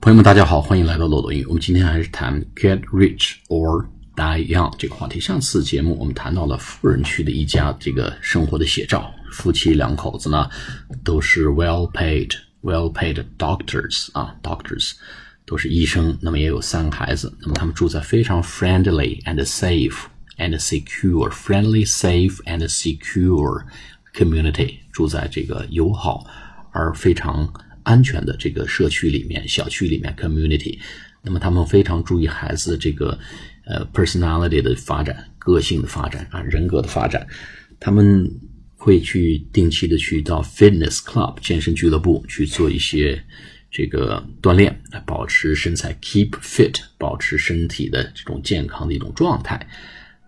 朋友们，大家好，欢迎来到漏斗英语。我们今天还是谈 get rich or die young 这个话题。上次节目我们谈到了富人区的一家这个生活的写照，夫妻两口子呢都是 well paid well paid doctors 啊，doctors 都是医生，那么也有三个孩子，那么他们住在非常 friendly and safe and secure friendly safe and secure community，住在这个友好而非常。安全的这个社区里面、小区里面 community，那么他们非常注意孩子这个呃 personality 的发展、个性的发展啊、人格的发展。他们会去定期的去到 fitness club 健身俱乐部去做一些这个锻炼，保持身材 keep fit，保持身体的这种健康的一种状态。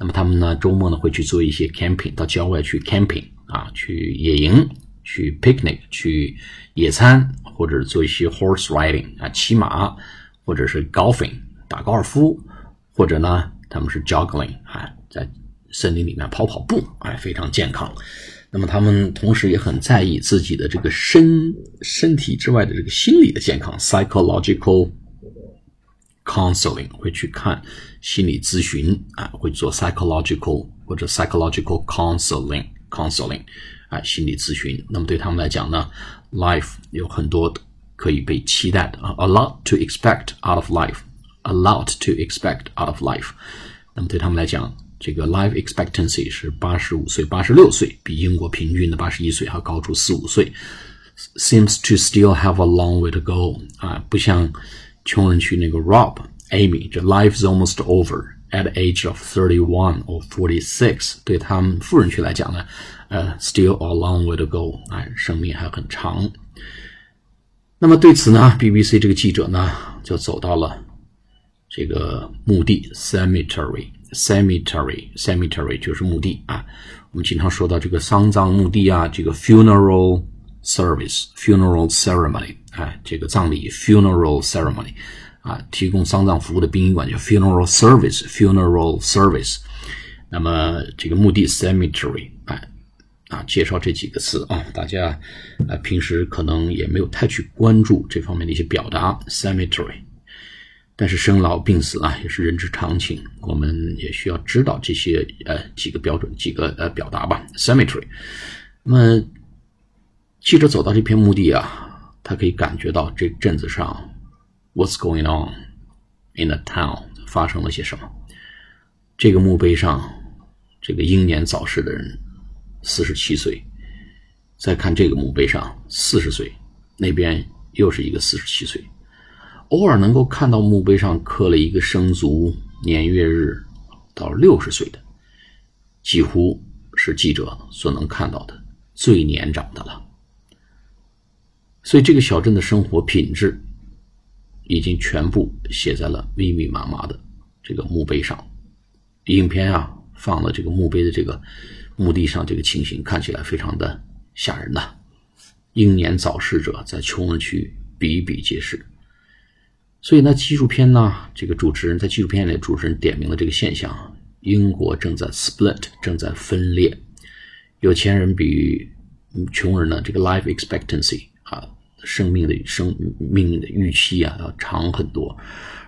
那么他们呢，周末呢会去做一些 camping，到郊外去 camping 啊，去野营。去 picnic 去野餐，或者做一些 horse riding 啊骑马，或者是 golfing 打高尔夫，或者呢他们是 joggling 啊在森林里面跑跑步，哎非常健康。那么他们同时也很在意自己的这个身身体之外的这个心理的健康 psychological counseling 会去看心理咨询啊会做 psychological 或者 psychological counseling counseling。啊，心理咨询。那么对他们来讲呢，life 有很多可以被期待的啊，a lot to expect out of life，a lot to expect out of life。那么对他们来讲，这个 life expectancy 是八十五岁、八十六岁，比英国平均的八十一岁还高出四五岁。Seems to still have a long way to go 啊，不像穷人区那个 Rob、Amy，这 life is almost over。At age of thirty-one or forty-six，对他们富人区来讲呢，呃，still a long way to go，哎，生命还很长。那么对此呢，BBC 这个记者呢就走到了这个墓地 cemetery，cemetery，cemetery 就是墓地啊。我们经常说到这个丧葬墓地啊，这个 funeral service，funeral ceremony，哎，这个葬礼 funeral ceremony。啊，提供丧葬服务的殡仪馆叫 funeral service，funeral service。那么这个墓地 cemetery，哎，啊，介绍这几个词啊，大家啊平时可能也没有太去关注这方面的一些表达 cemetery。但是生老病死啊，也是人之常情，我们也需要知道这些呃几个标准几个呃表达吧 cemetery。那么记者走到这片墓地啊，他可以感觉到这镇子上。What's going on in the town？发生了些什么？这个墓碑上，这个英年早逝的人，四十七岁。再看这个墓碑上，四十岁，那边又是一个四十七岁。偶尔能够看到墓碑上刻了一个生卒年月日到六十岁的，几乎是记者所能看到的最年长的了。所以，这个小镇的生活品质。已经全部写在了密密麻麻的这个墓碑上。影片啊，放了这个墓碑的这个墓地上，这个情形看起来非常的吓人呐。英年早逝者在穷人区比比皆是。所以呢，纪录片呢，这个主持人在纪录片里，主持人点明了这个现象：英国正在 split，正在分裂，有钱人比穷人呢，这个 life expectancy。生命的生命的预期啊，要长很多，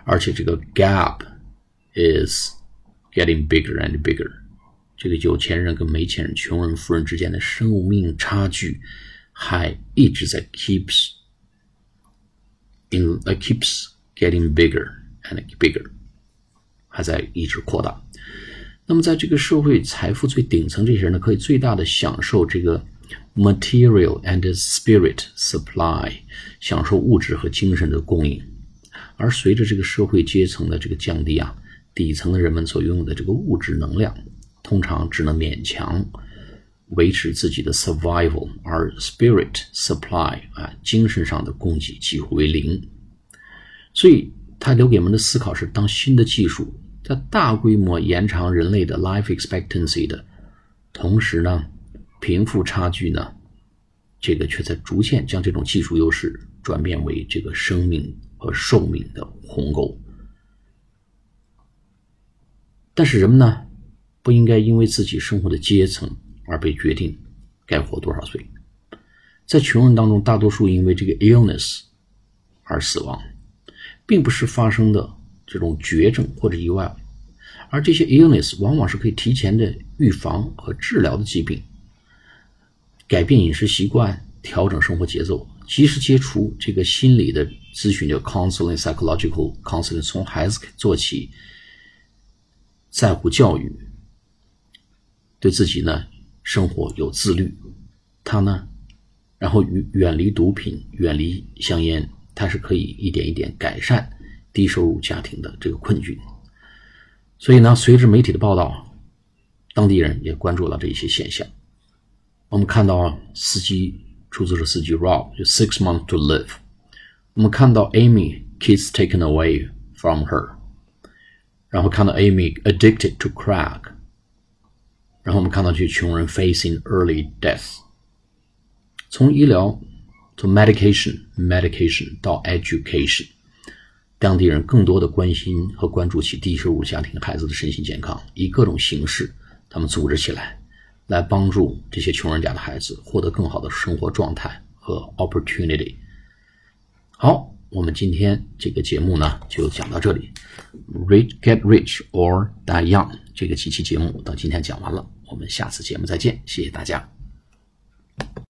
而且这个 gap is getting bigger and bigger。这个有钱人跟没钱人、穷人、富人之间的生命差距还一直在 keeps in uh, keeps getting bigger and bigger，还在一直扩大。那么，在这个社会财富最顶层，这些人呢，可以最大的享受这个。Material and spirit supply，享受物质和精神的供应，而随着这个社会阶层的这个降低啊，底层的人们所拥有的这个物质能量，通常只能勉强维持自己的 survival，而 spirit supply 啊，精神上的供给几乎为零。所以，他留给我们的思考是：当新的技术在大规模延长人类的 life expectancy 的同时呢？贫富差距呢，这个却在逐渐将这种技术优势转变为这个生命和寿命的鸿沟。但是人们呢，不应该因为自己生活的阶层而被决定该活多少岁。在穷人当中，大多数因为这个 illness 而死亡，并不是发生的这种绝症或者意外，而这些 illness 往往是可以提前的预防和治疗的疾病。改变饮食习惯，调整生活节奏，及时接触这个心理的咨询，叫 counseling psychological counseling，从孩子做起，在乎教育，对自己呢生活有自律，他呢，然后远远离毒品，远离香烟，他是可以一点一点改善低收入家庭的这个困局。所以呢，随着媒体的报道，当地人也关注了这一些现象。我们看到司机出租车司机 Rob 就 six months to live。我们看到 Amy kids taken away from her，然后看到 Amy addicted to crack，然后我们看到这穷人 facing early death。从医疗，从 medication medication 到 education，当地人更多的关心和关注起低收入家庭孩子的身心健康，以各种形式，他们组织起来。 来帮助这些穷人家的孩子获得更好的生活状态和 opportunity。好，我们今天这个节目呢就讲到这里。Rich get rich or die young 这个几期节目到今天讲完了，我们下次节目再见，谢谢大家。